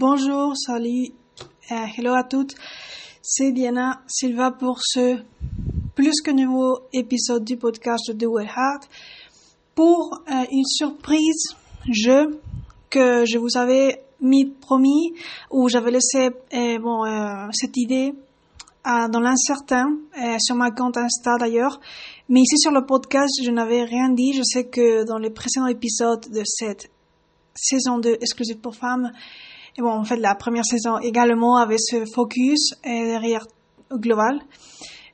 Bonjour, salut, euh, hello à toutes. C'est Diana Silva pour ce plus que nouveau épisode du podcast de The Well Heart. Pour euh, une surprise, je que je vous avais mis promis ou j'avais laissé euh, bon cette idée dans l'incertain sur ma compte Insta d'ailleurs. Mais ici sur le podcast, je n'avais rien dit. Je sais que dans les précédents épisodes de cette saison 2 exclusive pour femmes, et bon, en fait, la première saison également avait ce focus et derrière global.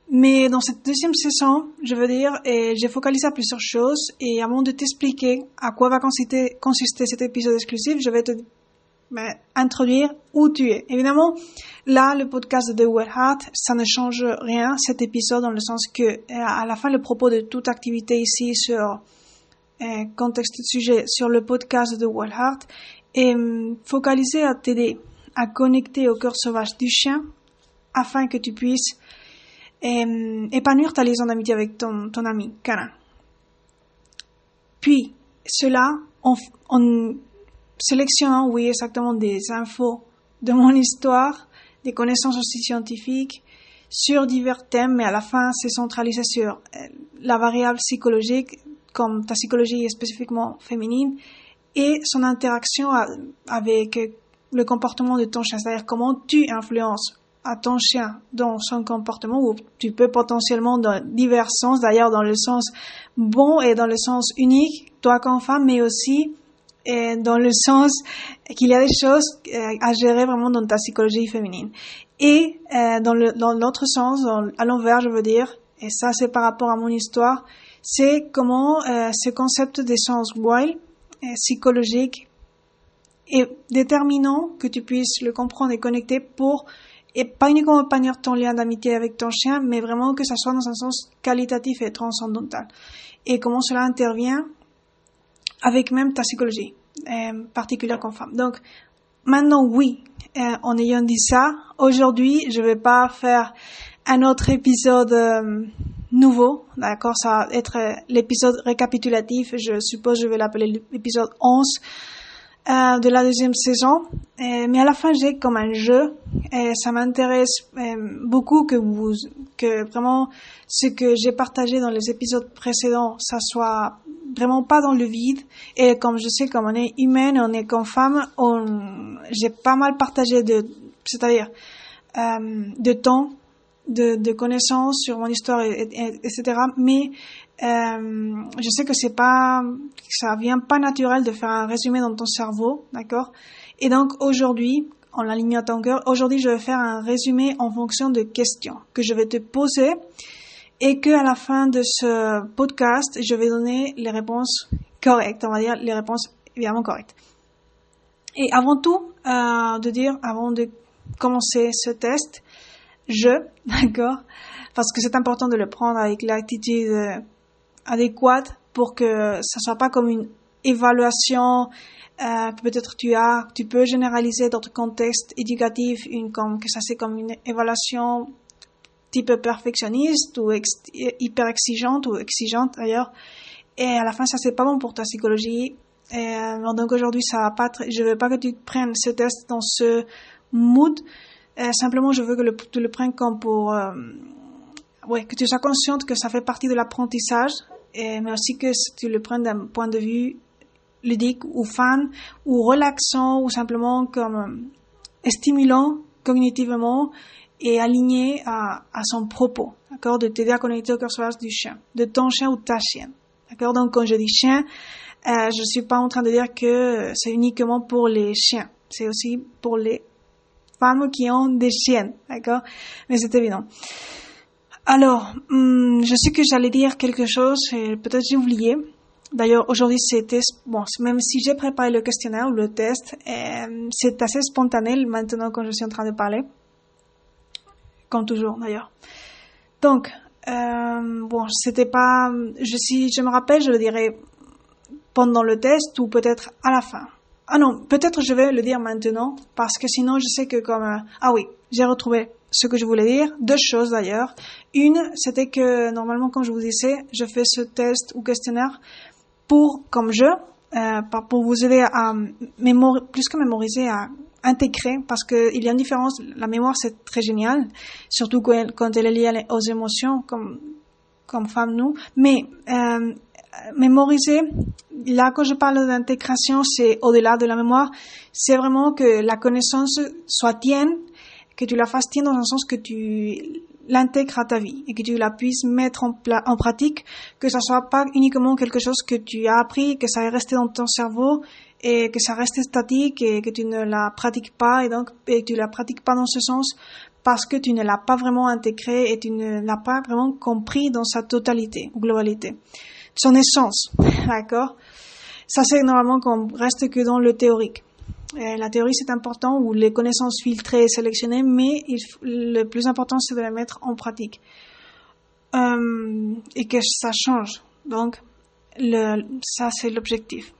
Mais dans cette deuxième saison, je veux dire, et j'ai focalisé à plusieurs choses. Et avant de t'expliquer à quoi va consister, cet épisode exclusif, je vais te ben, introduire où tu es. Évidemment, là, le podcast de The ça ne change rien, cet épisode, dans le sens que, à la fin, le propos de toute activité ici sur euh, contexte de sujet sur le podcast de The est focalisé à t'aider à connecter au cœur sauvage du chien afin que tu puisses épanouir ta liaison d'amitié avec ton, ton ami canin. Puis, cela en, en sélectionnant, oui, exactement des infos de mon histoire, des connaissances aussi scientifiques sur divers thèmes, mais à la fin, c'est centralisé sur euh, la variable psychologique, comme ta psychologie est spécifiquement féminine, et son interaction avec le comportement de ton chien, c'est-à-dire comment tu influences à ton chien dans son comportement, ou tu peux potentiellement dans divers sens, d'ailleurs dans le sens bon et dans le sens unique, toi comme femme, mais aussi et dans le sens qu'il y a des choses à gérer vraiment dans ta psychologie féminine. Et euh, dans l'autre sens, à l'envers, je veux dire, et ça c'est par rapport à mon histoire, c'est comment ce concept d'essence wild, euh, psychologique, est déterminant que tu puisses le comprendre et connecter pour et pas uniquement épanouir ton lien d'amitié avec ton chien, mais vraiment que ça soit dans un sens qualitatif et transcendantal. Et comment cela intervient avec même ta psychologie euh, particulière comme femme. Donc, maintenant, oui, euh, en ayant dit ça, aujourd'hui, je vais pas faire un autre épisode euh, nouveau, d'accord Ça va être euh, l'épisode récapitulatif, je suppose je vais l'appeler l'épisode 11 euh, de la deuxième saison. Euh, mais à la fin, j'ai comme un jeu, et ça m'intéresse beaucoup que vous, que vraiment ce que j'ai partagé dans les épisodes précédents, ça soit vraiment pas dans le vide. Et comme je sais, comme on est humaine, on est comme femme, on, j'ai pas mal partagé de, c'est-à-dire, euh, de temps, de, de connaissances sur mon histoire, et, et, etc. Mais euh, je sais que c'est pas, ça vient pas naturel de faire un résumé dans ton cerveau, d'accord? Et donc aujourd'hui, en l'alignant à ton cœur, aujourd'hui je vais faire un résumé en fonction de questions que je vais te poser et que à la fin de ce podcast, je vais donner les réponses correctes, on va dire les réponses évidemment correctes. Et avant tout, euh, de dire, avant de commencer ce test, je, d'accord, parce que c'est important de le prendre avec l'attitude adéquate pour que ça soit pas comme une évaluation euh, que peut-être tu as, tu peux généraliser dans ton contexte éducatif, une comme que ça c'est comme une évaluation type perfectionniste ou hyper exigeante ou exigeante d'ailleurs. Et à la fin, ça c'est pas bon pour ta psychologie. Euh, donc aujourd'hui, ça va pas. je veux pas que tu prennes ce test dans ce mood. Euh, simplement, je veux que le, tu le prennes comme pour, euh, ouais, que tu sois consciente que ça fait partie de l'apprentissage, mais aussi que tu le prennes d'un point de vue ludique ou fan ou relaxant ou simplement comme stimulant cognitivement et aligné à, à son propos, d'accord, de t'aider à connecter au cœur sauvage du chien, de ton chien ou ta chienne, d'accord. Donc quand je dis chien, euh, je suis pas en train de dire que c'est uniquement pour les chiens, c'est aussi pour les femmes qui ont des chiennes, d'accord? Mais c'est évident. Alors, hum, je sais que j'allais dire quelque chose peut-être j'ai oublié. D'ailleurs, aujourd'hui, c'était, bon, même si j'ai préparé le questionnaire ou le test, euh, c'est assez spontané maintenant quand je suis en train de parler comme toujours d'ailleurs. Donc, euh, bon, c'était pas, je, si je me rappelle, je le dirai pendant le test ou peut-être à la fin. Ah non, peut-être je vais le dire maintenant parce que sinon je sais que comme, euh, ah oui, j'ai retrouvé ce que je voulais dire. Deux choses d'ailleurs. Une, c'était que normalement, quand je vous disais, je fais ce test ou questionnaire pour, comme je, euh, pour vous aider à mémoriser, plus que mémoriser, à intégrer parce qu'il y a une différence. La mémoire, c'est très génial, surtout quand elle, est liée aux émotions, comme, comme femme, nous. Mais euh, mémoriser, là, quand je parle d'intégration, c'est au-delà de la mémoire, c'est vraiment que la connaissance soit tienne, que tu la fasses tienne dans un sens que tu l'intègres à ta vie et que tu la puisses mettre en, en pratique, que ça soit pas uniquement quelque chose que tu as appris, que ça est resté dans ton cerveau et que ça reste statique et que tu ne la pratiques pas et donc et tu la pratiques pas dans ce sens parce que tu ne l'as pas vraiment intégré et tu ne l'as pas vraiment compris dans sa totalité globalité, son essence, d'accord? Ça c'est normalement qu'on reste que dans le théorique. la théorie c'est important ou les connaissances filtrées et sélectionnées, mais le plus important c'est de les mettre en pratique euh, et que ça change. Donc ça c'est l'objectif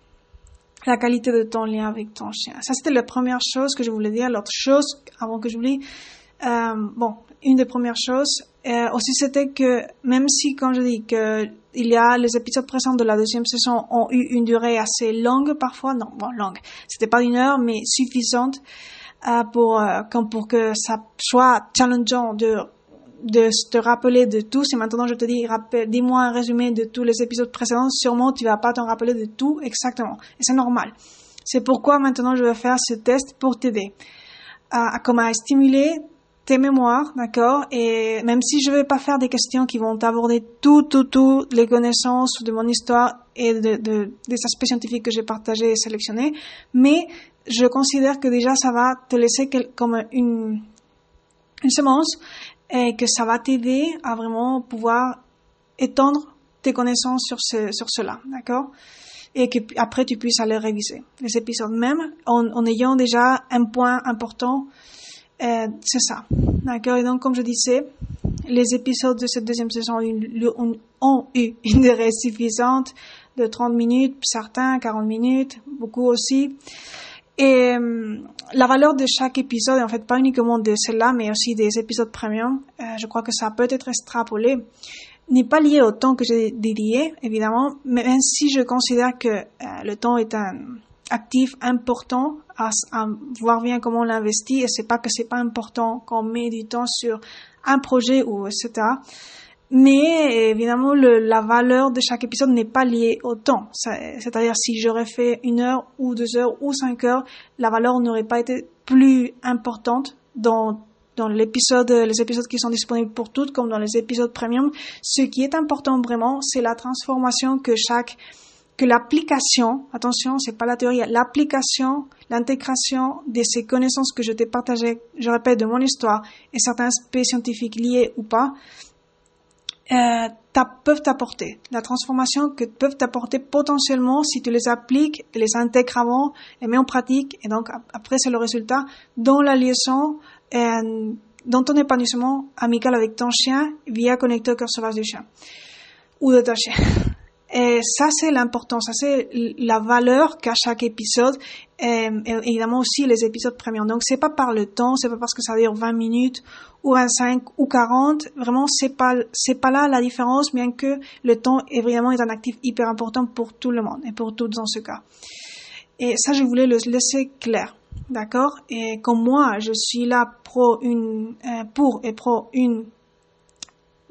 la qualité de ton lien avec ton chien. Ça, c'était la première chose que je voulais dire. L'autre chose, avant que j'oublie, euh, bon, une des premières choses euh, aussi, c'était que même si, comme je dis, que il y a les épisodes présents de la deuxième saison ont eu une durée assez longue parfois, non, bon, longue, c'était pas une heure, mais suffisante euh, pour, euh, comme pour que ça soit challengeant de de te rappeler de tout. Si maintenant je te dis, dis-moi un résumé de tous les épisodes précédents, sûrement tu vas pas t'en rappeler de tout exactement. Et c'est normal. C'est pourquoi maintenant je vais faire ce test pour t'aider à, à, comment stimuler tes mémoires, d'accord? Et même si je vais pas faire des questions qui vont aborder tout, tout, tout les connaissances de mon histoire et de, de des aspects scientifiques que j'ai partagés et sélectionnés, mais je considère que déjà ça va te laisser comme une, une semence et que ça va t'aider à vraiment pouvoir étendre tes connaissances sur, ce, sur cela, d'accord? Et que après tu puisses aller réviser les épisodes même en, en ayant déjà un point important, euh, c'est ça, d'accord. Et donc comme je disais, les épisodes de cette deuxième saison ont, eu une durée suffisante de 30 minutes, certains 40 minutes, beaucoup aussi. Et euh, la valeur de chaque épisode, en fait, pas uniquement de celle-là, mais aussi des épisodes premium, euh, je crois que ça peut être extrapolé, n'est pas lié au temps que j'ai dédié, évidemment, mais même si je considère que euh, le temps est un actif important à, à voir bien comment on l'investit, et c'est pas que c'est pas important qu'on met du temps sur un projet ou etc. Mais évidemment, le, la valeur de chaque épisode n'est pas liée au temps. C'est-à-dire, si j'aurais fait une heure ou deux heures ou cinq heures, la valeur n'aurait pas été plus importante dans dans l'épisode, les épisodes qui sont disponibles pour toutes, comme dans les épisodes premium. Ce qui est important vraiment, c'est la transformation que chaque, que l'application, attention, c'est pas la théorie, l'application, l'intégration de ces connaissances que je t'ai partagées, je répète, de mon histoire et certains aspects scientifiques liés ou pas, euh, peuvent t'apporter, la transformation que peuvent t'apporter potentiellement si tu les appliques, les intègres avant, les mets en pratique, et donc après c'est le résultat dans la liaison, euh, dans ton épanouissement amical avec ton chien via connecteur cœur sauvage du chien ou de ta chien. Et ça, c'est l'important, ça, c'est la valeur qu'a chaque épisode, et, évidemment aussi les épisodes premium. Donc, c'est pas par le temps, c'est pas parce que ça dure 20 minutes, ou 25, ou 40. Vraiment, c'est pas, c'est pas là la différence, bien que le temps est vraiment un actif hyper important pour tout le monde, et pour toutes dans ce cas. Et ça, je voulais le laisser clair. D'accord? Et comme moi, je suis là pro une, euh, pour et pro une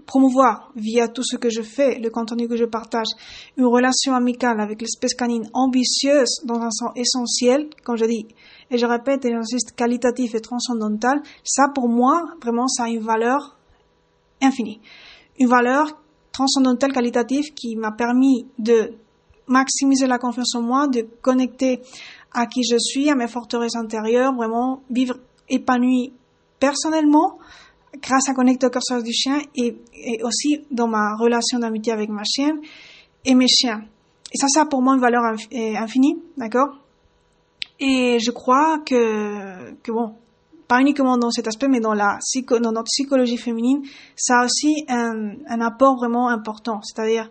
promouvoir via tout ce que je fais, le contenu que je partage, une relation amicale avec l'espèce canine ambitieuse dans un sens essentiel, comme je dis, et je répète et j'insiste, qualitatif et transcendantal, ça pour moi, vraiment, ça a une valeur infinie. Une valeur transcendantale qualitative qui m'a permis de maximiser la confiance en moi, de connecter à qui je suis, à mes forteresses intérieures, vraiment vivre épanoui personnellement, grâce à connecter au curseur du chien et, aussi dans ma relation d'amitié avec ma chienne et mes chiens. Et ça, ça a pour moi une valeur infinie, d'accord? Et je crois que, que bon, pas uniquement dans cet aspect, mais dans la dans notre psychologie féminine, ça a aussi un, un apport vraiment important. C'est-à-dire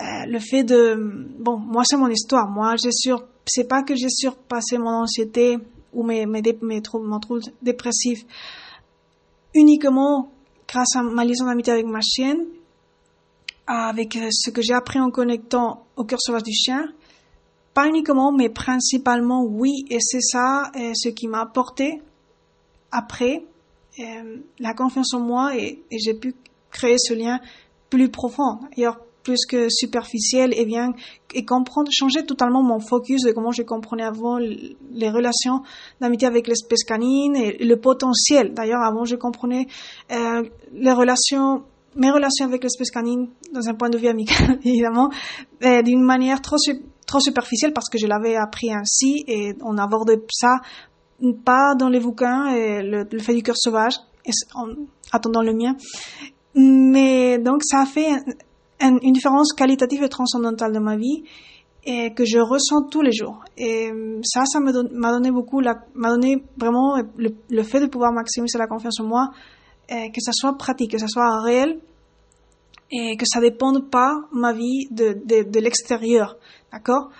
euh, le fait de, bon, moi c'est mon histoire. Moi, j'ai sur, c'est pas que j'ai surpassé mon anxiété ou mes mes, mes troubles, mon trouble dépressif uniquement grâce à ma liaison d'amitié avec ma chienne, avec euh, ce que j'ai appris en connectant au cœur sauvage du chien, pas uniquement, mais principalement oui, et c'est ça euh, ce qui m'a apporté après euh, la confiance en moi et, j'ai pu créer ce lien plus profond, plus que superficiel et bien et comprendre, changer totalement mon focus de comment je comprenais avant les relations d'amitié avec l'espèce canine et le potentiel. D'ailleurs, avant je comprenais euh, les relations mes relations avec l'espèce canine dans un point de vue amical, évidemment, d'une manière trop, trop superficielle parce que je l'avais appris ainsi et on aborde ça pas dans les bouquins et le, fait du cœur sauvage, en attendant le mien. Mais donc ça a fait une différence qualitative et transcendantale dans ma vie et que je ressens tous les jours. Et ça, ça m'a donné beaucoup, m'a donné vraiment le, fait de pouvoir maximiser la confiance en moi, que ça soit pratique, que ça soit réel et que ça dépende pas ma vie de, de, de l'extérieur, d'accord?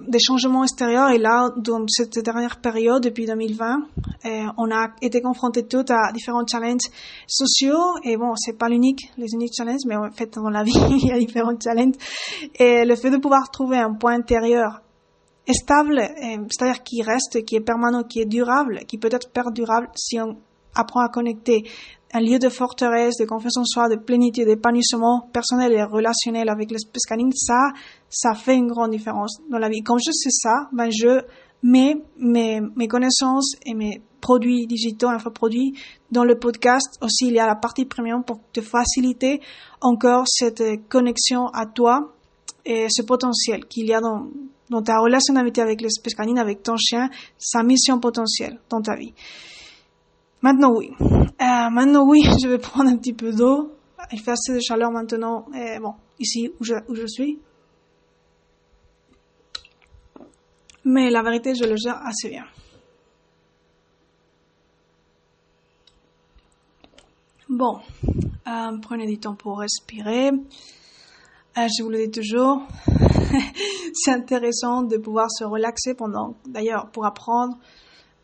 Des changements extérieurs. Et là, dans cette dernière période, depuis 2020, eh, on a été confrontés tous à différents challenges sociaux. Et bon, c'est pas l'unique, les uniques challenges, mais en fait, dans la vie, il y a différents challenges. Et le fait de pouvoir trouver un point intérieur stable, eh, c'est-à-dire qui reste, qui est permanent, qui est durable, qui peut être perdurable si on apprend à connecter un lieu de forteresse, de confiance en soi, de plénitude, d'épanouissement personnel et relationnel avec l'espèce canine, ça, ça fait une grande différence dans la vie. Quand je sais ça, ben je mets mes, mes connaissances et mes produits digitaux, infoproduits dans le podcast. Aussi, il y a la partie premium pour te faciliter encore cette connexion à toi et ce potentiel qu'il y a dans, dans ta relation d'amitié avec l'espèce canine, avec ton chien, sa mission potentielle dans ta vie. Maintenant, oui. Euh, maintenant, oui, je vais prendre un petit peu d'eau. Il fait assez de chaleur maintenant. Bon, ici où je, où je suis. Mais la vérité, je le gère assez bien. Bon, euh, prenez du temps pour respirer. Euh, je vous le dis toujours, c'est intéressant de pouvoir se relaxer pendant, d'ailleurs, pour apprendre,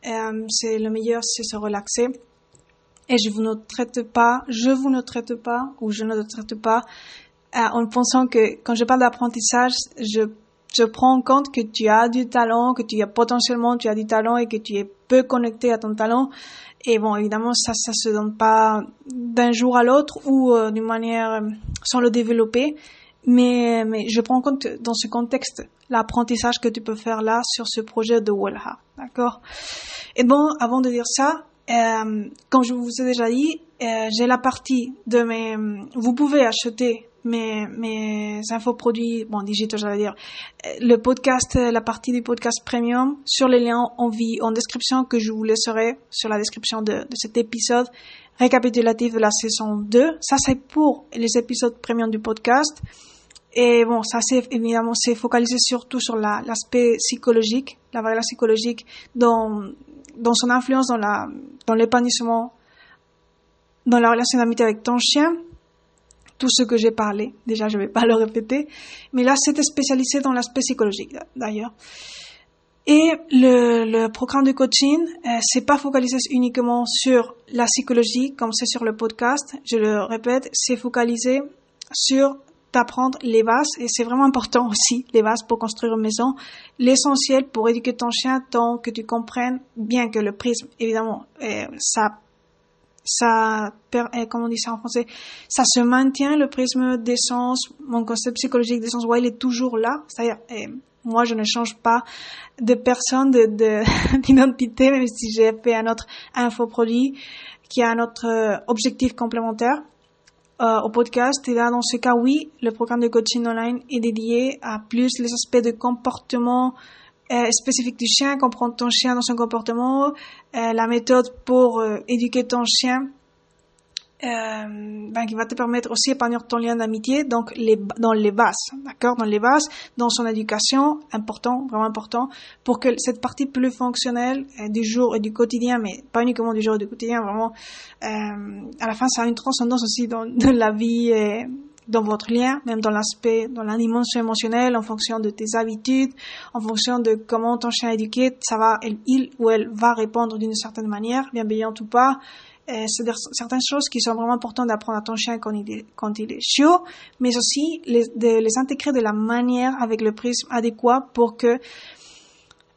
euh, c'est le meilleur, c'est se relaxer. Et je vous ne traite pas, je vous ne traite pas, ou je ne te traite pas, euh, en pensant que quand je parle d'apprentissage, je, je prends en compte que tu as du talent, que tu as potentiellement, tu as du talent et que tu es peu connecté à ton talent. Et bon, évidemment, ça, ça se donne pas d'un jour à l'autre ou euh, d'une manière sans le développer. Mais, mais je prends en compte dans ce contexte l'apprentissage que tu peux faire là sur ce projet de Wellha. D'accord? Et bon, avant de dire ça, euh, comme je vous ai déjà dit, euh, j'ai la partie de mes... Vous pouvez acheter mes, mes infoproduits, bon, digitaux, j'allais dire, le podcast, la partie du podcast premium sur les liens en vie, en description que je vous laisserai sur la description de, de cet épisode récapitulatif de la saison 2. Ça, c'est pour les épisodes premium du podcast. Et bon, ça c'est évidemment c'est focalisé surtout sur l'aspect psychologique, la valeur psychologique dans dans son influence dans la dans l'épanouissement, dans la relation d'amitié avec ton chien. Tout ce que j'ai parlé, déjà je vais pas le répéter, mais là c'était spécialisé dans l'aspect psychologique d'ailleurs. Et le, le, programme de coaching, euh, c'est pas focalisé uniquement sur la psychologie comme c'est sur le podcast. Je le répète, c'est focalisé sur d'apprendre les bases, et c'est vraiment important aussi, les bases pour construire une maison, l'essentiel pour éduquer ton chien tant que tu comprennes bien que le prisme, évidemment, euh, ça, ça, euh, comment on dit ça en français, ça se maintient, le prisme d'essence, mon concept psychologique d'essence, ouais, il est toujours là, c'est-à-dire, euh, moi, je ne change pas de personne, de, d'identité, même si j'ai fait un autre infoproduit qui a un autre objectif complémentaire euh, au podcast. Et là, dans ce cas, oui, le programme de coaching online est dédié à plus les aspects de comportement euh, spécifique du chien, comprendre ton chien dans son comportement, euh, la méthode pour euh, éduquer ton chien euh, ben, qui va te permettre aussi d'épanouir ton lien d'amitié, donc les, dans les bases, d'accord, dans les bases, dans son éducation, important, vraiment important, pour que cette partie plus fonctionnelle euh, du jour et du quotidien, mais pas uniquement du jour et du quotidien, vraiment, euh, à la fin, ça a une transcendance aussi dans, dans la vie, dans votre lien, même dans l'aspect, dans la dimension émotionnelle, en fonction de tes habitudes, en fonction de comment ton chien est éduqué, ça va, il ou elle va répondre d'une certaine manière, bienveillante ou pas. C'est certaines choses qui sont vraiment importantes d'apprendre à ton chien quand il est, quand il est chiot, mais aussi de les intégrer de la manière avec le prisme adéquat pour que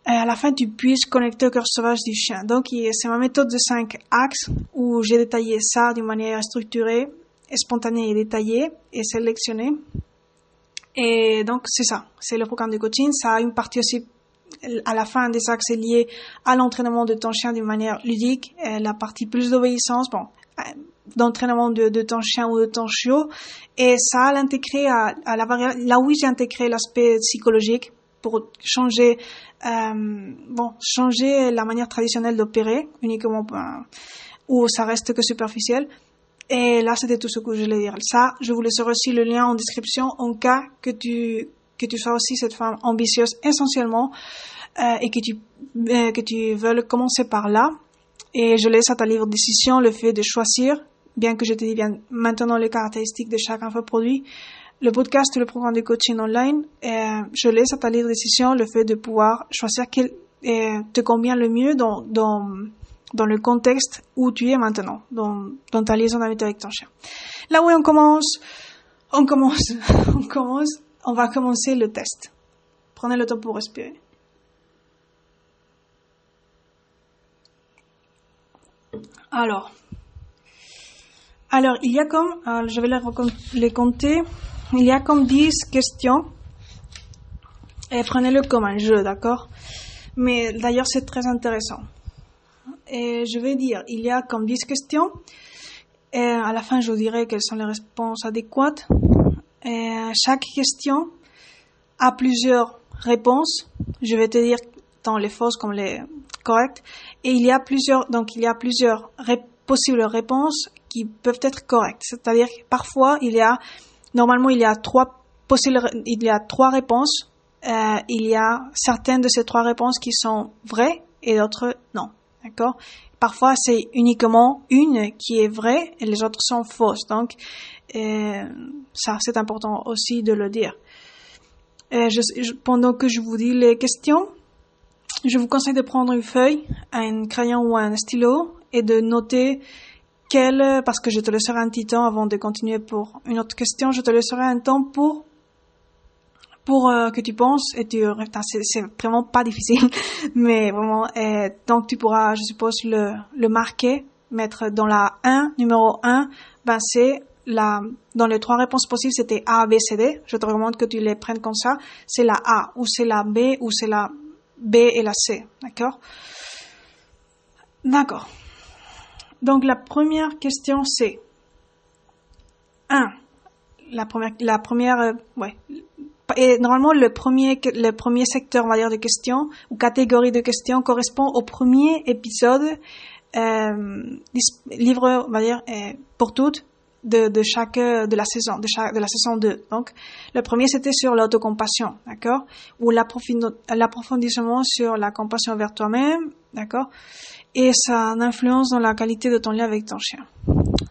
à la fin tu puisses connecter au cœur sauvage du chien. Donc c'est ma méthode de 5 axes où j'ai détaillé ça d'une manière structurée spontané et détaillé et sélectionné. Et donc, c'est ça. C'est le programme de coaching. Ça a une partie aussi à la fin des axes liés à l'entraînement de ton chien d'une manière ludique. la partie plus d'obéissance, bon, euh, d'entraînement de, de, ton chien ou de ton chiot. Et ça a l'intégré à, à, la là où j'ai intégré l'aspect psychologique pour changer, euh, bon, changer la manière traditionnelle d'opérer uniquement, euh, où ça reste que superficiel. Et là, c'était tout ce que je voulais dire. Ça, je vous laisserai aussi le lien en description en cas que tu, que tu sois aussi cette femme ambitieuse essentiellement euh, et que tu, euh, que tu veuilles commencer par là. Et je laisse à ta libre décision le fait de choisir, bien que je te dis bien maintenant les caractéristiques de chaque infoproduit, le podcast le programme de coaching online, euh, je laisse à ta libre décision le fait de pouvoir choisir quel euh, te convient le mieux dans, dans dans le contexte où tu es maintenant, dans, dans ta liaison avec ton chien. Là où on commence, on commence, on commence, on va commencer le test. Prenez le temps pour respirer. Alors, alors il y a comme, euh, je vais les, les compter, il y a comme 10 questions. Et prenez-le comme un jeu, d'accord? Mais d'ailleurs, c'est très intéressant et je vais dire, il y a comme 10 questions. Et à la fin, je vous dirai quelles sont les réponses adéquates. Chaque question a plusieurs réponses. Je vais te dire tant les fausses comme les correctes. Et il y a plusieurs, donc il y a plusieurs possibles réponses qui peuvent être correctes. C'est-à-dire que parfois il y a, normalement il y a trois possibles, il y a trois réponses. Euh, il y a certaines de ces trois réponses qui sont vraies et d'autres non. D'accord? Parfois, c'est uniquement une qui est vraie et les autres sont fausses. Donc, euh, ça, c'est important aussi de le dire. Euh, pendant que je vous dis les questions, je vous conseille de prendre une feuille, un crayon ou un stylo et de noter quel, parce que je te laisserai un petit temps avant de continuer pour une autre question, je te laisserai un temps pour pour euh, que tu penses et tu c'est vraiment pas difficile mais vraiment et, donc tu pourras je suppose le, le marquer mettre dans la 1 numéro 1 ben c'est la dans les trois réponses possibles c'était A B C D. Je te recommande que tu les prennes comme ça. C'est la A ou c'est la B ou c'est la B et la C d'accord? D'accord. Donc la première question c'est 1 la première la première euh, ouais et normalement, le premier, le premier secteur, on de questions, ou catégorie de questions, correspond au premier épisode, euh, livre, on euh, pour toutes, de, chaque, de la saison, de chaque, de la saison 2. Donc, le premier, c'était sur l'autocompassion, d'accord? Ou l'approfondissement sur la compassion vers toi-même, d'accord? Et sa influence dans la qualité de ton lien avec ton chien.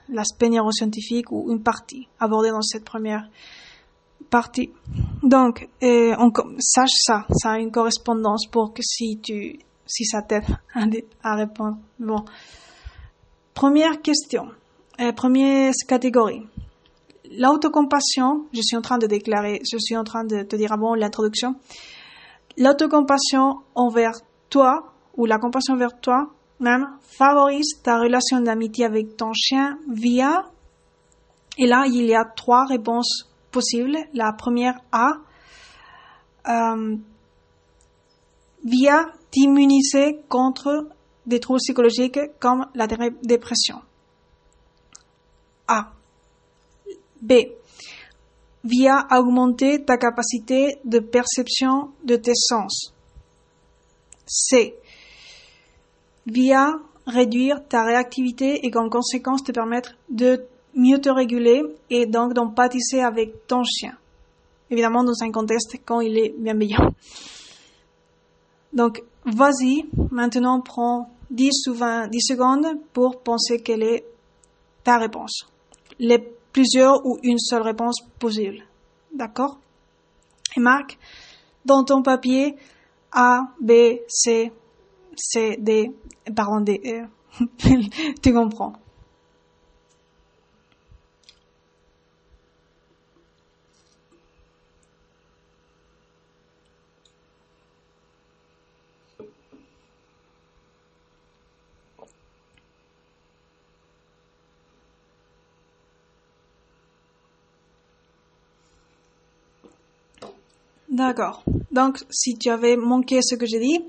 L'aspect neuroscientifique ou une partie abordée dans cette première partie. Donc, on, sache ça, ça a une correspondance pour que si tu, si ça t'aide à, répondre. Bon. Première question, euh, première catégorie. L'autocompassion, je suis en train de déclarer, je suis en train de te dire avant l'introduction. L'autocompassion envers toi, ou la compassion envers toi, même, favorise ta relation d'amitié avec ton chien via, et là, il y a trois réponses possible. La première A, euh, via t'immuniser contre des troubles psychologiques comme la dépression. A. B. Via augmenter ta capacité de perception de tes sens. C. Via réduire ta réactivité et en conséquence te permettre de mieux te réguler et donc d'empathiser avec ton chien. Évidemment, dans un contexte quand il est bienveillant. Donc, vas-y, maintenant prends 10 ou 20, 10 secondes pour penser quelle est ta réponse. Les plusieurs ou une seule réponse possible. D'accord? Et marque dans ton papier A, B, C, C, D, pardon, D, E. tu comprends. D'accord. Donc, si tu avais manqué ce que j'ai dit,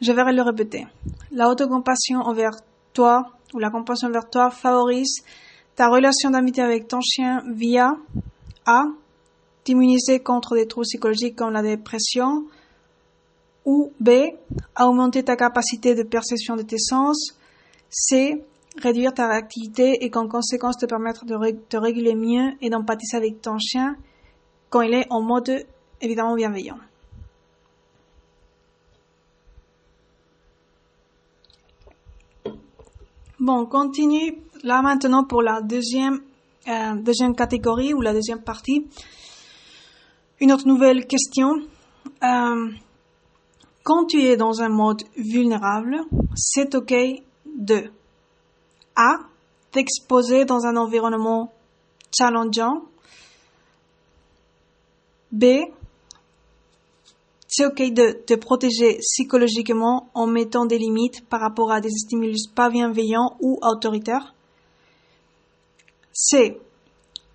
je vais le répéter. La autocompassion envers toi ou la compassion envers toi favorise ta relation d'amitié avec ton chien via A. T'immuniser contre des troubles psychologiques comme la dépression ou B. Augmenter ta capacité de perception de tes sens. C. Réduire ta réactivité et qu'en conséquence te permettre de te réguler mieux et d'empathiser avec ton chien quand il est en mode évidemment bienveillant. Bon, on continue là maintenant pour la deuxième, euh, deuxième catégorie ou la deuxième partie. Une autre nouvelle question. Euh, quand tu es dans un mode vulnérable, c'est OK de A. T'exposer dans un environnement challengeant. B c'est ok de te protéger psychologiquement en mettant des limites par rapport à des stimulus pas bienveillants ou autoritaires? C'est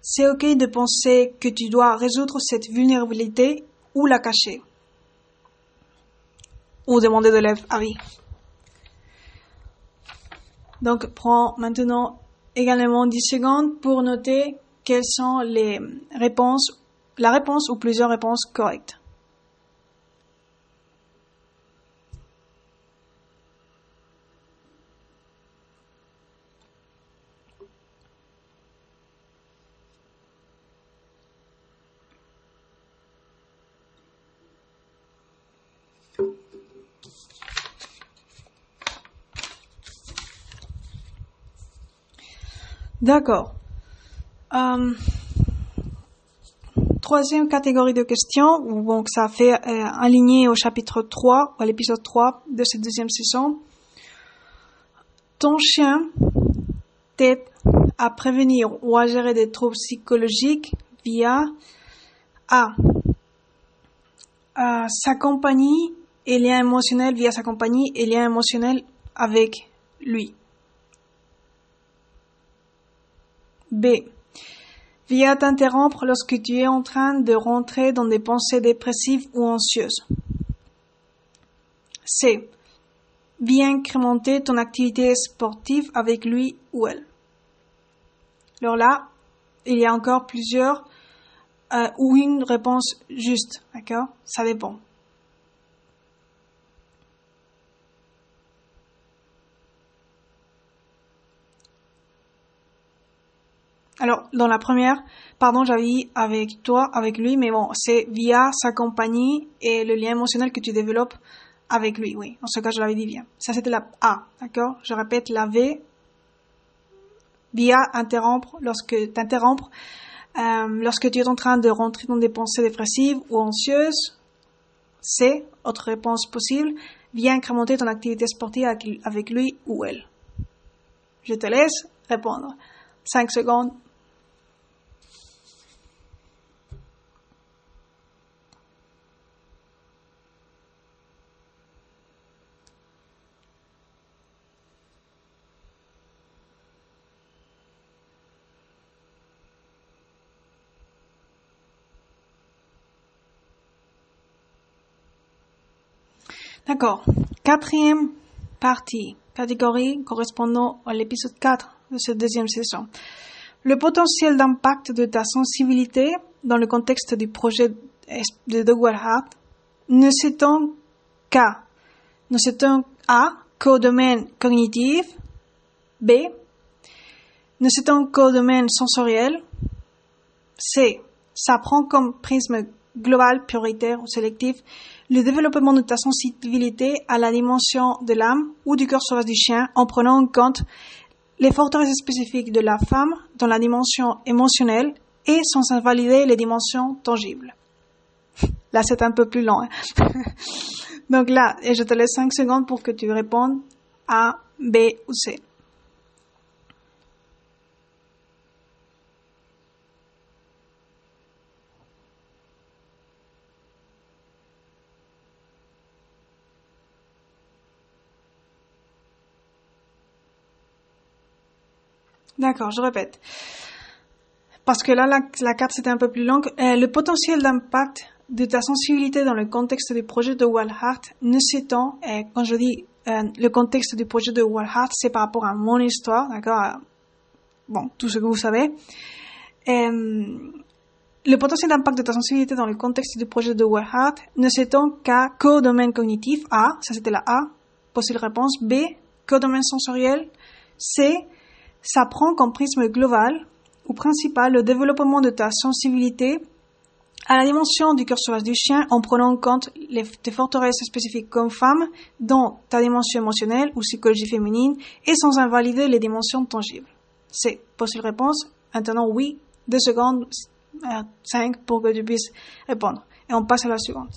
c'est ok de penser que tu dois résoudre cette vulnérabilité ou la cacher. Ou demander de l'aide à vie. Donc, prends maintenant également 10 secondes pour noter quelles sont les réponses, la réponse ou plusieurs réponses correctes. D'accord. Euh, troisième catégorie de questions, bon, ça fait euh, aligné au chapitre 3, à l'épisode 3 de cette deuxième saison. Ton chien t'aide à prévenir ou à gérer des troubles psychologiques via A. sa compagnie et lien émotionnel via sa compagnie et lien émotionnel avec lui. B. Via t'interrompre lorsque tu es en train de rentrer dans des pensées dépressives ou anxieuses. C. Via incrémenter ton activité sportive avec lui ou elle. Alors là, il y a encore plusieurs euh, ou une réponse juste, d'accord? Ça dépend. Alors, dans la première, pardon, j'avais avec toi, avec lui, mais bon, c'est via sa compagnie et le lien émotionnel que tu développes avec lui, oui. En ce cas, je l'avais dit bien. Ça, c'était la A, d'accord? Je répète, la V, via interrompre, lorsque t'interrompre, euh, lorsque tu es en train de rentrer dans des pensées dépressives ou anxieuses, C, autre réponse possible, via incrémenter ton activité sportive avec lui ou elle. Je te laisse répondre. 5 secondes. D'accord. Quatrième partie, catégorie correspondant à l'épisode 4 de cette deuxième saison. Le potentiel d'impact de ta sensibilité dans le contexte du projet de Doug Hart ne s'étend qu'à, ne s'étend à qu'au domaine cognitif, B, ne s'étend qu'au domaine sensoriel, C, ça prend comme prisme global, prioritaire ou sélectif le développement de ta sensibilité à la dimension de l'âme ou du cœur sauvage du chien en prenant en compte les forteresses spécifiques de la femme dans la dimension émotionnelle et sans invalider les dimensions tangibles. Là, c'est un peu plus long. Hein. Donc là, je te laisse 5 secondes pour que tu répondes A, B ou C. D'accord, je répète. Parce que là, la, carte, c'était un peu plus longue. Euh, le potentiel d'impact de ta sensibilité dans le contexte du projet de Walhart ne s'étend, euh, quand je dis euh, le contexte du projet de Walhart, c'est par rapport à mon histoire, d'accord Bon, tout ce que vous savez. le potentiel d'impact de ta sensibilité dans le contexte du projet de Walhart ne s'étend qu'à co-domaine cognitif, A, ça c'était la A, possible réponse, B, co-domaine sensoriel, C, ça prend comme prisme global ou principal le développement de ta sensibilité à la dimension du cœur sauvage du chien en prenant en compte les, tes forteresses spécifiques comme femme dans ta dimension émotionnelle ou psychologie féminine et sans invalider les dimensions tangibles. C'est possible réponse. Maintenant, oui, deux secondes, euh, cinq pour que tu puisses répondre. Et on passe à la suivante.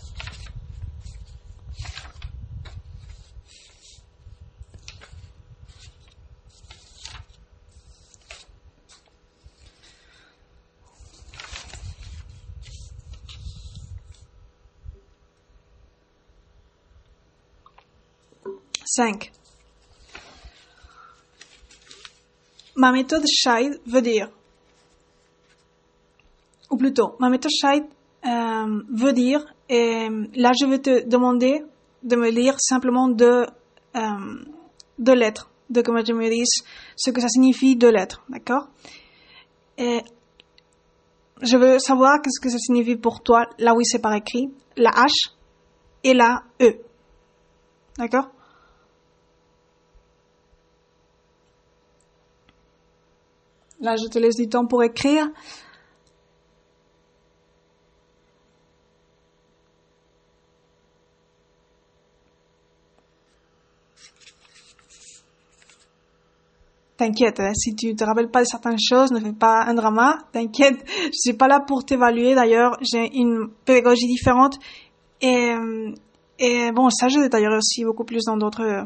5. Ma méthode Scheid veut dire, ou plutôt, ma méthode Scheid euh, veut dire, et là je vais te demander de me lire simplement deux, euh, deux lettres, de que tu me dises ce que ça signifie deux lettres, d'accord? Et je veux savoir qu'est-ce que ça signifie pour toi, là où c'est par écrit, la H et la E. D'accord? Là, je te laisse du temps pour écrire. T'inquiète, hein, si tu te rappelles pas de certaines choses, ne fais pas un drama. T'inquiète, je suis pas là pour t'évaluer. D'ailleurs, j'ai une pédagogie différente et, et bon, ça je détaillerai aussi beaucoup plus dans d'autres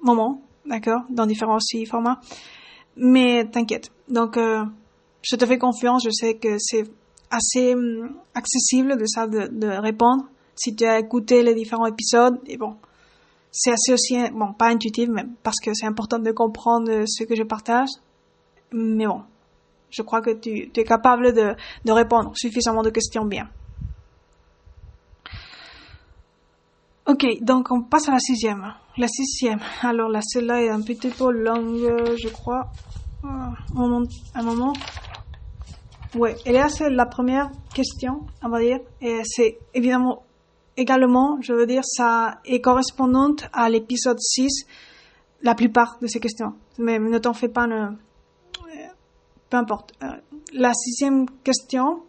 moments, d'accord, dans différents formats. Mais t'inquiète. Donc, euh, je te fais confiance. Je sais que c'est assez hum, accessible de ça de, répondre si tu as écouté les différents épisodes. Et bon, c'est assez aussi, bon, pas intuitif, mais parce que c'est important de comprendre ce que je partage. Mais bon, je crois que tu, es capable de répondre suffisamment de questions bien. Ok, donc on passe à la sixième. La sixième. Alors là, celle-là est un petit peu longue, je crois. Ah, un moment. Ouais, et là c'est la première question, on va dire. Et c'est évidemment également, je veux dire, ça est correspondante à l'épisode 6, la plupart de ces questions. Mais ne t'en fais pas, ne... peu importe. Euh, la sixième question,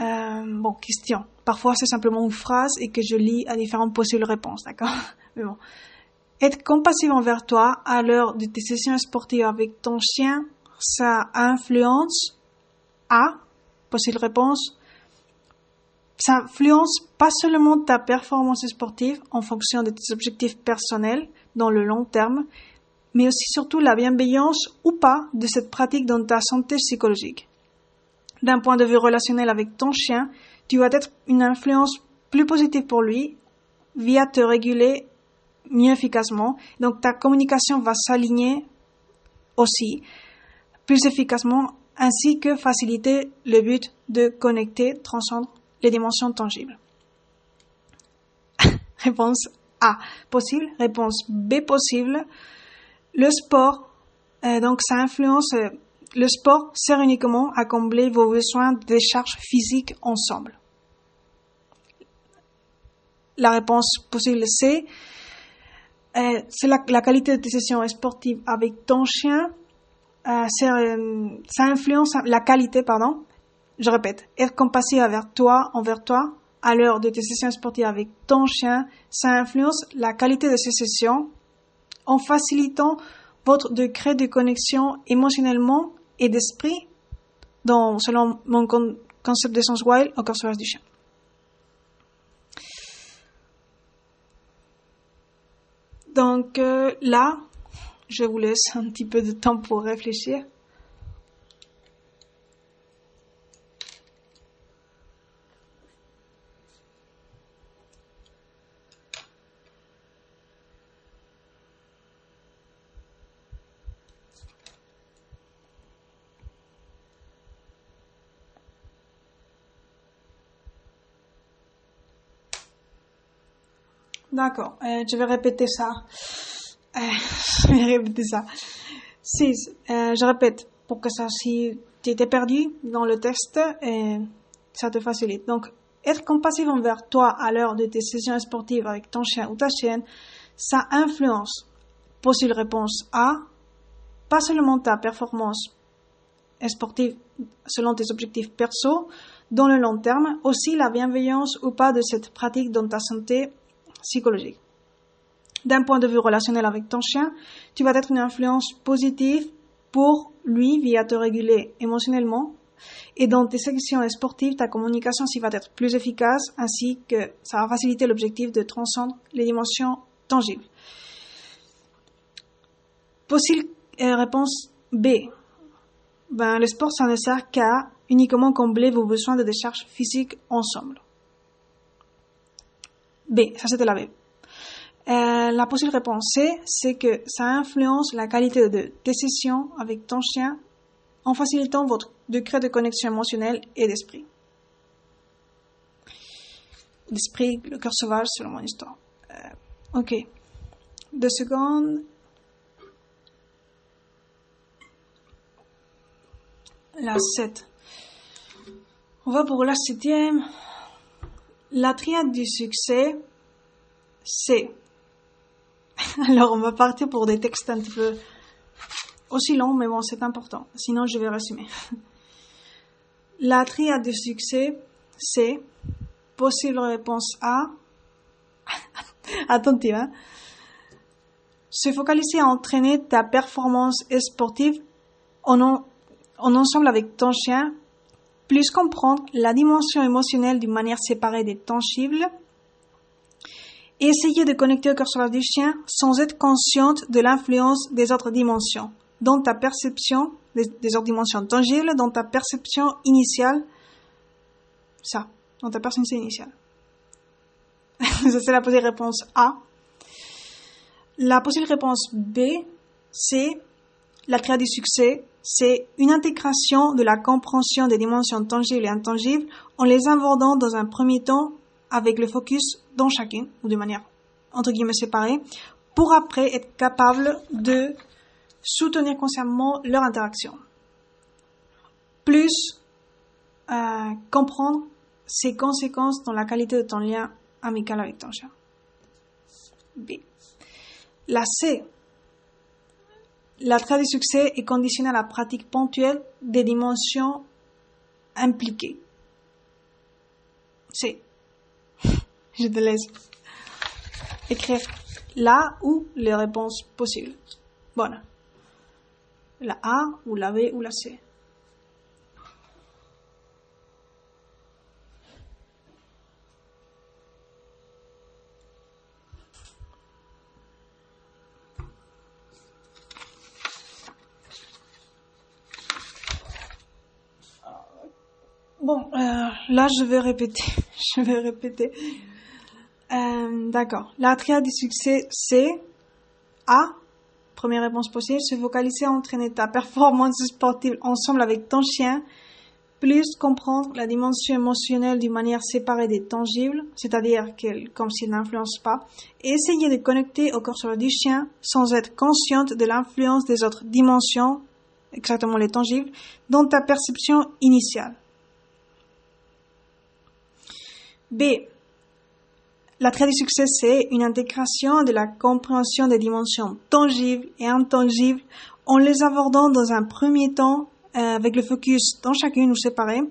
euh, bon, question. Parfois, c'est simplement une phrase et que je lis à différentes possibles réponses, d'accord Mais bon. Être compassif envers toi à l'heure de tes sessions sportives avec ton chien, ça influence à, possible réponse, ça influence pas seulement ta performance sportive en fonction de tes objectifs personnels dans le long terme, mais aussi surtout la bienveillance ou pas de cette pratique dans ta santé psychologique d'un point de vue relationnel avec ton chien, tu vas être une influence plus positive pour lui via te réguler mieux efficacement. Donc ta communication va s'aligner aussi plus efficacement ainsi que faciliter le but de connecter, transcendre les dimensions tangibles. Réponse A, possible. Réponse B, possible. Le sport, euh, donc ça influence euh, le sport sert uniquement à combler vos besoins de charges physiques ensemble. La réponse possible c'est euh, c'est la, qualité de sessions sportives avec ton chien. Euh, euh, ça influence la qualité, pardon. Je répète, être compassif envers toi, envers toi, à l'heure de tes sessions sportives avec ton chien, ça influence la qualité de ces sessions en facilitant votre degré de connexion émotionnellement et d'esprit, dans, selon mon concept de sens wild, au corps du chien. Donc euh, là, je vous laisse un petit peu de temps pour réfléchir. D'accord, euh, je vais répéter ça. Euh, je vais répéter ça. 6. Euh, je répète pour que ça, si tu étais perdu dans le texte, ça te facilite. Donc, être compassif envers toi à l'heure de tes sessions sportives avec ton chien ou ta chienne, ça influence. Possible réponse A. Pas seulement ta performance sportive selon tes objectifs perso dans le long terme, aussi la bienveillance ou pas de cette pratique dans ta santé psychologique. D'un point de vue relationnel avec ton chien, tu vas être une influence positive pour lui via te réguler émotionnellement. Et dans tes sections sportives, ta communication s'y va être plus efficace, ainsi que ça va faciliter l'objectif de transcendre les dimensions tangibles. Possible euh, réponse B. Ben, le sport, ça ne sert qu'à uniquement combler vos besoins de décharge physique ensemble. B, ça c'était la B. Euh, la possible réponse C, c'est que ça influence la qualité de tes sessions avec ton chien en facilitant votre degré de connexion émotionnelle et d'esprit. D'esprit, le cœur sauvage, selon mon histoire. Euh, ok. Deux secondes. La 7. On va pour la septième. La triade du succès, c'est... Alors, on va partir pour des textes un peu aussi longs, mais bon, c'est important. Sinon, je vais résumer. La triade du succès, c'est possible réponse A. Attentive, hein. Se focaliser à entraîner ta performance sportive en, en ensemble avec ton chien plus comprendre la dimension émotionnelle d'une manière séparée des tangibles, et essayer de connecter au cœur du chien sans être consciente de l'influence des autres dimensions, dans ta perception, des, autres dimensions tangibles, dans ta perception initiale, ça, dans ta perception initiale. ça, c'est la possible réponse A. La possible réponse B, c'est la création du succès c'est une intégration de la compréhension des dimensions tangibles et intangibles en les abordant dans un premier temps avec le focus dans chacune, ou de manière entre guillemets séparée, pour après être capable de soutenir consciemment leur interaction. Plus euh, comprendre ses conséquences dans la qualité de ton lien amical avec ton chien. B. La C, la du succès est conditionnée à la pratique ponctuelle des dimensions impliquées. C'est. Je te laisse écrire là ou les réponses possibles. Voilà. La A ou la B ou la C. Bon, euh, là, je vais répéter. je vais répéter. Euh, D'accord. La triade du succès, c'est A. Première réponse possible. Se focaliser à entraîner ta performance sportive ensemble avec ton chien. Plus comprendre la dimension émotionnelle d'une manière séparée des tangibles, c'est-à-dire comme s'il n'influence pas, et essayer de connecter au corps du chien sans être consciente de l'influence des autres dimensions, exactement les tangibles, dans ta perception initiale. B. La du succès, c'est une intégration de la compréhension des dimensions tangibles et intangibles en les abordant dans un premier temps euh, avec le focus dans chacune ou séparée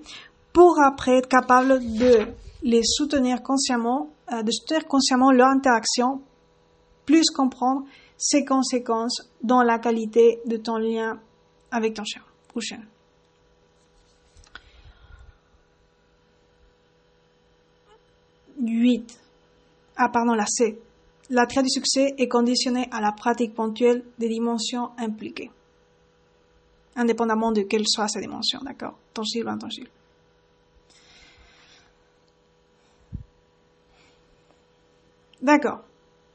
pour après être capable de les soutenir consciemment, euh, de soutenir consciemment leur interaction, plus comprendre ses conséquences dans la qualité de ton lien avec ton chien ou chien. Huit. Ah, pardon, la C. L'attrait du succès est conditionné à la pratique ponctuelle des dimensions impliquées. Indépendamment de quelles soient ces dimensions, d'accord? Tangible ou intangible. D'accord.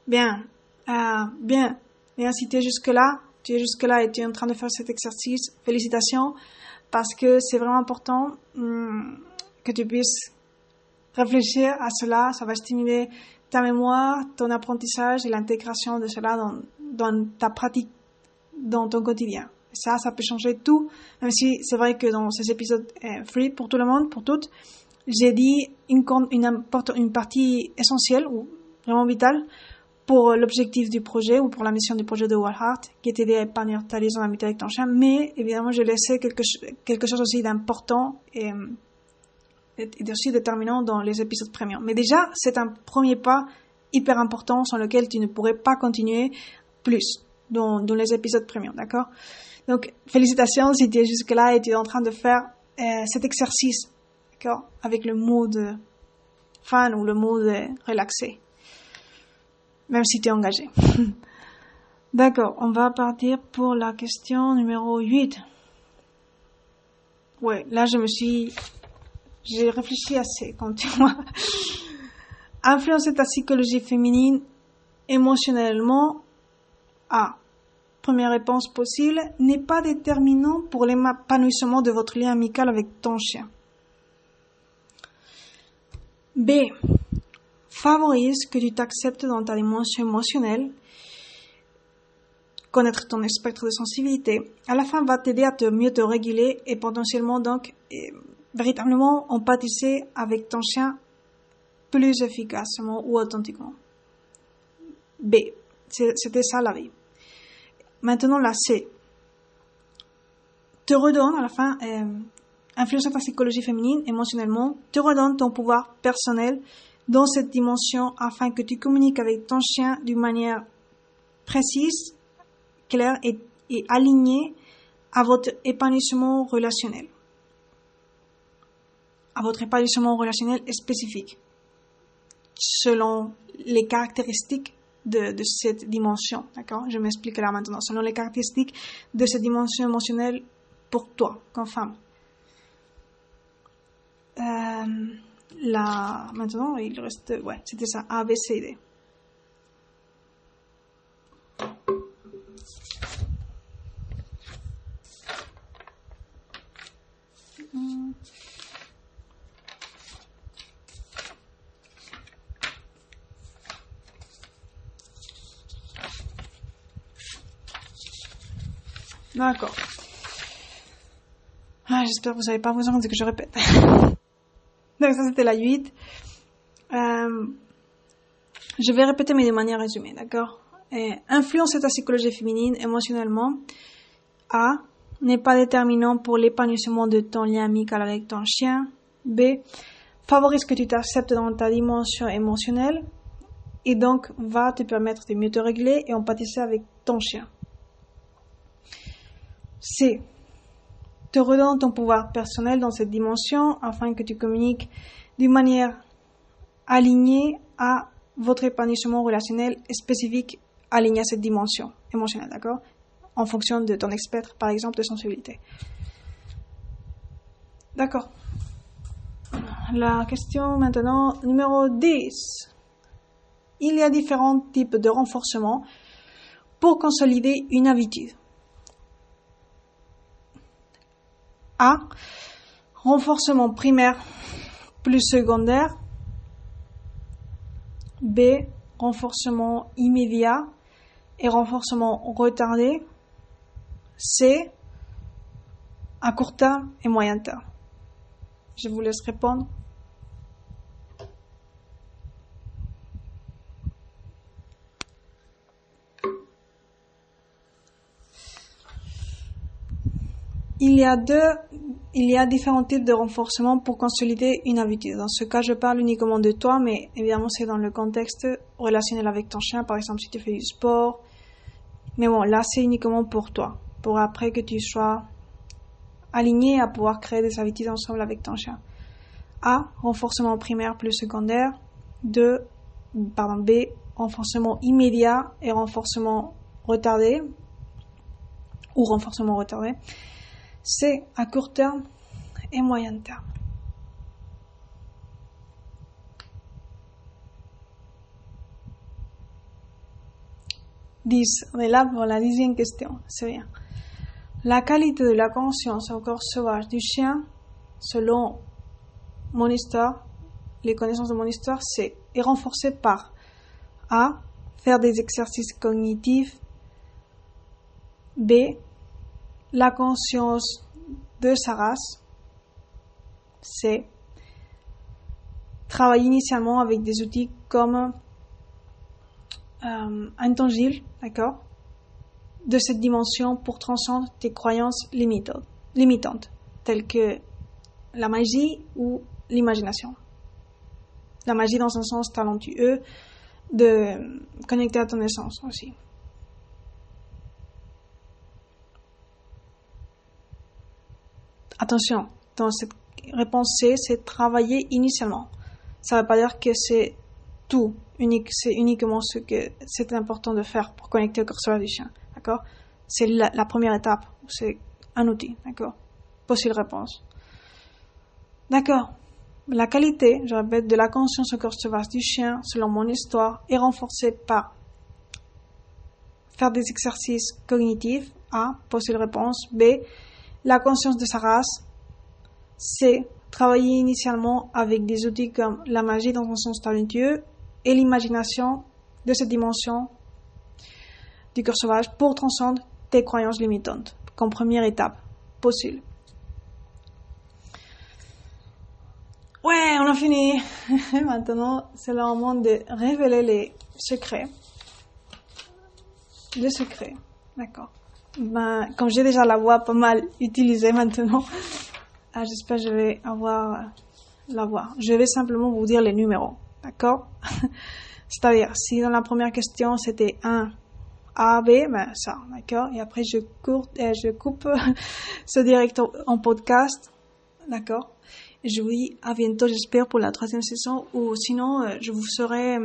Bien. Euh, bien. Bien, si tu es jusque-là, tu es jusque-là et tu es en train de faire cet exercice, félicitations, parce que c'est vraiment important hum, que tu puisses réfléchir à cela. Ça va stimuler ta mémoire, ton apprentissage et l'intégration de cela dans, dans ta pratique, dans ton quotidien. Ça, ça peut changer tout, même si c'est vrai que dans ces épisodes euh, free pour tout le monde, pour toutes, j'ai dit une, une, une partie essentielle ou vraiment vitale pour l'objectif du projet ou pour la mission du projet de Walhart, qui était d'aider à épargner ta liaison d'amitié avec ton chien, mais évidemment, je laissais quelque, quelque chose aussi d'important et, aussi déterminant dans les épisodes premium. Mais déjà, c'est un premier pas hyper important sans lequel tu ne pourrais pas continuer plus dans, dans les épisodes premium, d'accord? Donc, félicitations si tu es jusque-là et tu es en train de faire euh, cet exercice, d'accord? Avec le mode fan ou le mode relaxé même si tu es engagé. D'accord, on va partir pour la question numéro 8. Ouais, là je me suis... J'ai réfléchi assez, continue. Influencer ta psychologie féminine émotionnellement A. Première réponse possible, n'est pas déterminant pour l'épanouissement de votre lien amical avec ton chien. B favorise que tu t'acceptes dans ta dimension émotionnelle, connaître ton spectre de sensibilité, à la fin va t'aider à te mieux te réguler et potentiellement donc véritablement empathiser avec ton chien plus efficacement ou authentiquement. B. C'était ça la vie. Maintenant la C. Te redonne à la fin, euh, influence ta psychologie féminine émotionnellement, te redonne ton pouvoir personnel dans cette dimension afin que tu communiques avec ton chien d'une manière précise, claire et, alignée à votre épanouissement relationnel. À votre épanouissement relationnel spécifique, selon les caractéristiques de, cette dimension. D'accord? Je m'explique là maintenant. Selon les caractéristiques de cette dimension émotionnelle pour toi, comme femme. Euh, la, maintenant, il reste, ouais, c'était ça, A, B, C, D. D'accord. Ah, J'espère que vous n'avez pas besoin de que je répète. Donc ça c'était la 8. Euh, je vais répéter mais de manière résumée, d'accord? Influencer ta psychologie féminine émotionnellement. A. N'est pas déterminant pour l'épanouissement de ton lien amical avec ton chien. B. Favorise que tu t'acceptes dans ta dimension émotionnelle et donc va te permettre de mieux te régler et empathiser avec ton chien. C te redonne ton pouvoir personnel dans cette dimension afin que tu communiques d'une manière alignée à votre épanouissement relationnel spécifique aligné à cette dimension émotionnelle, d'accord? En fonction de ton expert, par exemple, de sensibilité. D'accord. La question maintenant numéro 10. Il y a différents types de renforcement pour consolider une habitude. A. Renforcement primaire plus secondaire. B. Renforcement immédiat et renforcement retardé. C. À court terme et moyen terme. Je vous laisse répondre. Il y a deux, il y a différents types de renforcement pour consolider une habitude. Dans ce cas, je parle uniquement de toi, mais évidemment, c'est dans le contexte relationnel avec ton chien. Par exemple, si tu fais du sport, Mais bon, là, c'est uniquement pour toi. Pour après que tu sois aligné à pouvoir créer des habitudes ensemble avec ton chien. A. Renforcement primaire plus secondaire. 2. Pardon, B. Renforcement immédiat et renforcement retardé. Ou renforcement retardé. C. À court terme et moyen terme. 10. On est là pour la dixième question. C'est bien. La qualité de la conscience au corps sauvage du chien, selon mon histoire, les connaissances de mon histoire, c'est est renforcée par A. Faire des exercices cognitifs. B. La conscience de sa race. C. Travailler initialement avec des outils comme euh, intangible, d'accord, de cette dimension pour transcendre tes croyances limitantes, limitantes, telles que la magie ou l'imagination. La magie dans un sens talentueux, de connecter à ton essence aussi. Attention, dans cette réponse C, c'est travailler initialement. Ça ne veut pas dire que c'est tout unique, c'est uniquement ce que c'est important de faire pour connecter au curseur du chien, d'accord? C'est la, première étape, c'est un outil, d'accord? Possible réponse. D'accord. La qualité, je répète, de la conscience au curseur du chien, selon mon histoire, est renforcée par faire des exercices cognitifs, A, possible réponse, B, la conscience de sa race, C, travailler initialement avec des outils comme la magie dans un sens talentueux et l'imagination de cette dimension du cœur sauvage pour transcendre tes croyances limitantes, comme première étape possible. Ouais, on a fini. Maintenant, c'est le moment de révéler les secrets. Les secrets, d'accord. Ben, comme j'ai déjà la voix pas mal utilisée maintenant, ah, j'espère que je vais avoir la voix. Je vais simplement vous dire les numéros. D'accord? C'est-à-dire, si dans la première question c'était 1 A, B, ben ça, d'accord? Et après, je, euh, je coupe ce direct en podcast, d'accord? Je vous dis à bientôt, j'espère, pour la troisième saison, ou sinon, euh, je vous ferai,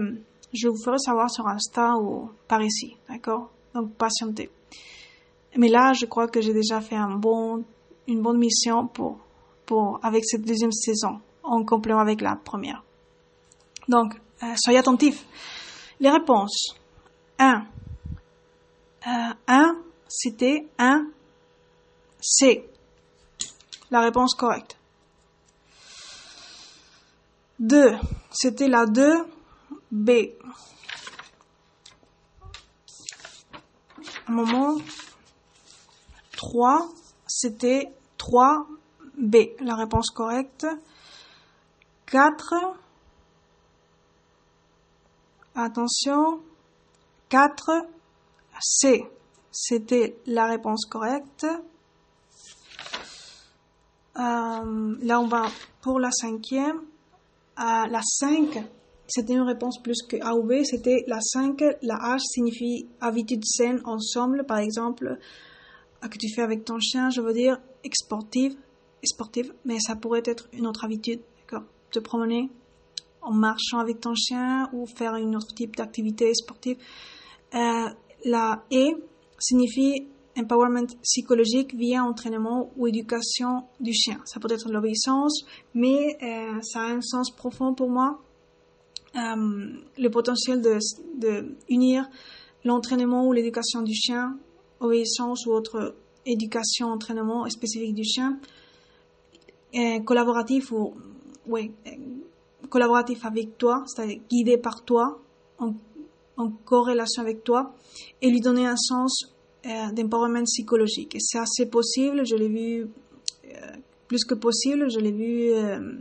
je vous ferai savoir sur Insta ou par ici, d'accord? Donc, patientez. Mais là, je crois que j'ai déjà fait une bonne mission avec cette deuxième saison, en complément avec la première. Donc, euh, soyez attentifs. Les réponses. 1. 1, euh, c'était 1. C. La réponse correcte. 2. C'était la 2. B. Un moment. 3. C'était 3. B. La réponse correcte. 4. Attention. 4. C. C'était la réponse correcte. Euh, là, on va pour la cinquième. Euh, la 5, c'était une réponse plus que A ou B. C'était la 5. La H signifie habitude saine ensemble. Par exemple, que tu fais avec ton chien, je veux dire exportive, sportive, mais ça pourrait être une autre habitude, d'accord? Te promener en marchant avec ton chien ou faire une autre type d'activité sportive. Euh, la E signifie empowerment psychologique via entraînement ou éducation du chien. Ça peut être l'obéissance, mais euh, ça a un sens profond pour moi. Euh, le potentiel de, de unir l'entraînement ou l'éducation du chien, obéissance ou autre éducation, entraînement spécifique du chien, collaboratif ou collaboratif avec toi, c'est-à-dire guidé par toi, en, corrélation avec toi, et lui donner un sens euh, d'empowerment psychologique. Et c'est assez possible, je l'ai vu euh, plus que possible, je l'ai vu euh,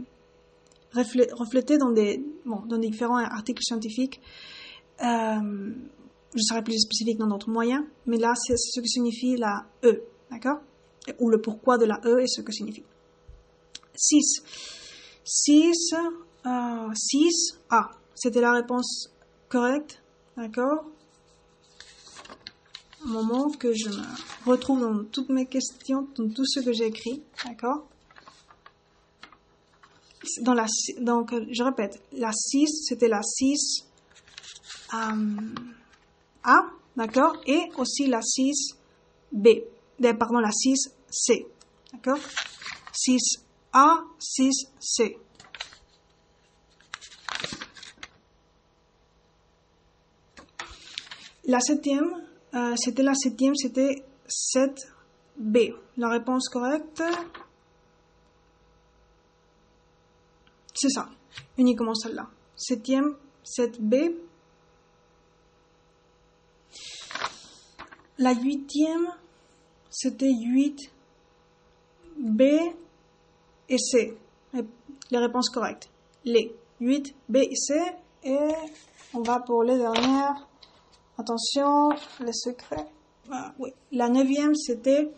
reflété dans dans différents articles scientifiques. Je serai plus spécifique dans d'autres moyens, mais là, c'est ce que signifie la E, d'accord? Ou le pourquoi de la E et ce que signifie. 6. 6, 6. Ah, c'était la réponse correcte. D'accord? Un moment que je me retrouve dans toutes mes questions, dans tout ce que j'ai écrit, d'accord? Dans la, donc, je répète, la 6, c'était la 6 euh, A, d'accord Et aussi la 6 B, pardon, la 6 C, d'accord 6 A, 6 C. La septième, euh, c'était la septième, c'était 7B. La réponse correcte, c'est ça, uniquement celle-là. Septième, 7B. La huitième, c'était 8B et C. Les réponses correctes. Les 8, B et C. Et on va pour les dernières. Attention, les secrets. Ah, oui. La neuvième, c'était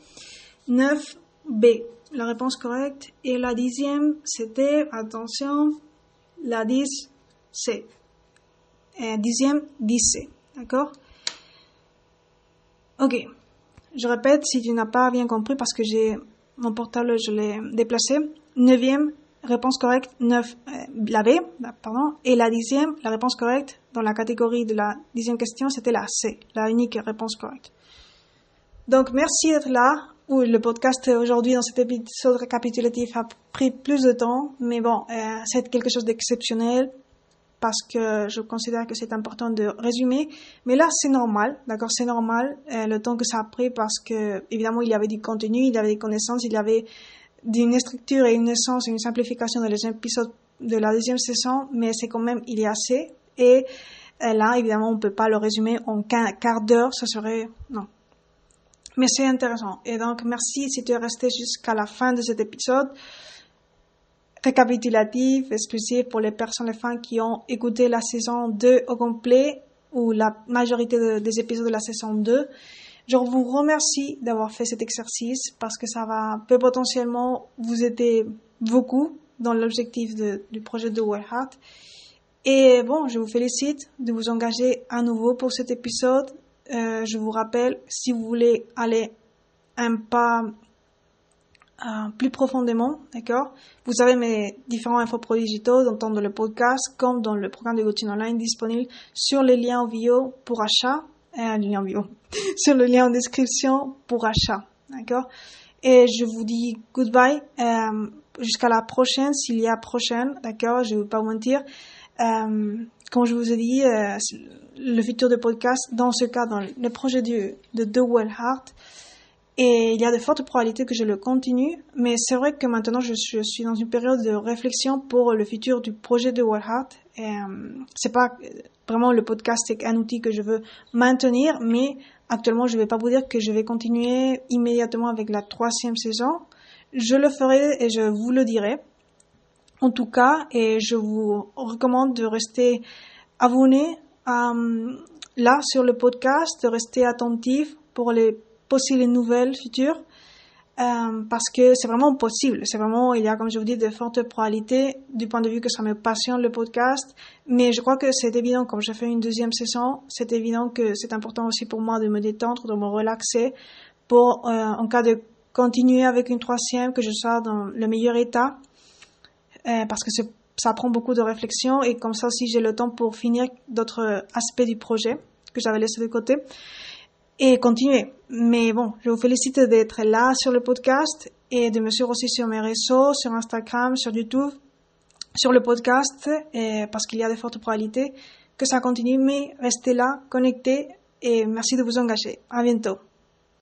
9B. La réponse correcte. Et la dixième, c'était, attention, la 10C. Et dixième, 10C. D'accord? Ok. Je répète si tu n'as pas bien compris parce que j'ai mon portable, je l'ai déplacé. Neuvième, réponse correcte, 9, euh, la B, pardon. Et la dixième, la réponse correcte dans la catégorie de la dixième question, c'était la C, la unique réponse correcte. Donc, merci d'être là. Oui, le podcast aujourd'hui dans cet épisode récapitulatif a pris plus de temps, mais bon, euh, c'est quelque chose d'exceptionnel parce que je considère que c'est important de résumer. Mais là, c'est normal, d'accord, c'est normal euh, le temps que ça a pris parce que évidemment il y avait du contenu, il y avait des connaissances, il y avait d'une structure et une essence, une simplification dans les épisodes de la deuxième saison, mais c'est quand même il y a assez. Et euh, là, évidemment, on peut pas le résumer en quart d'heure, ça serait non, mais c'est intéressant. Et donc, merci si tu es resté jusqu'à la fin de cet épisode récapitulatif, exclusif pour les personnes, les fans qui ont écouté la saison 2 au complet ou la majorité des épisodes de la saison 2. Je vous remercie d'avoir fait cet exercice parce que ça va peut potentiellement vous aider beaucoup dans l'objectif du projet de Heart. Et bon, je vous félicite de vous engager à nouveau pour cet épisode euh, je vous rappelle, si vous voulez aller un pas euh, plus profondément, d'accord? Vous avez mes différents infoproduits digitaux, dans le podcast, comme dans le programme de coaching online disponible sur les liens en bio pour achat, euh, lien en bio, sur le lien en description pour achat, d'accord? Et je vous dis goodbye, euh, jusqu'à la prochaine, s'il y a prochaine, d'accord? Je ne vais pas vous mentir. Euh, comme je vous ai dit, euh, le futur de podcast, dans ce cas, dans le projet de The Well Heart, et il y a de fortes probabilités que je le continue, mais c'est vrai que maintenant je, suis dans une période de réflexion pour le futur du projet de Well Heart. Et, euh, c'est pas vraiment le podcast, c'est un outil que je veux maintenir, mais actuellement je vais pas vous dire que je vais continuer immédiatement avec la troisième saison. Je le ferai et je vous le dirai en tout cas, et je vous recommande de rester abonné euh, là sur le podcast, de rester attentif pour les possibles nouvelles futures. Euh, parce que c'est vraiment possible. C'est vraiment, il y a, comme je vous dis, de fortes probabilités du point de vue que ça me passionne le podcast. Mais je crois que c'est évident, comme j'ai fait une deuxième saison, c'est évident que c'est important aussi pour moi de me détendre, de me relaxer pour, euh, en cas de continuer avec une troisième, que je sois dans le meilleur état. Euh, parce que ça prend beaucoup de réflexion et comme ça aussi j'ai le temps pour finir d'autres aspects du projet que j'avais laissé de côté et continuer. Mais bon, je vous félicite d'être là sur le podcast et de me suivre aussi sur mes réseaux, sur Instagram, sur YouTube, sur le podcast, et parce qu'il y a de fortes probabilités que ça continue, mais restez là, connectés et merci de vous engager. À bientôt.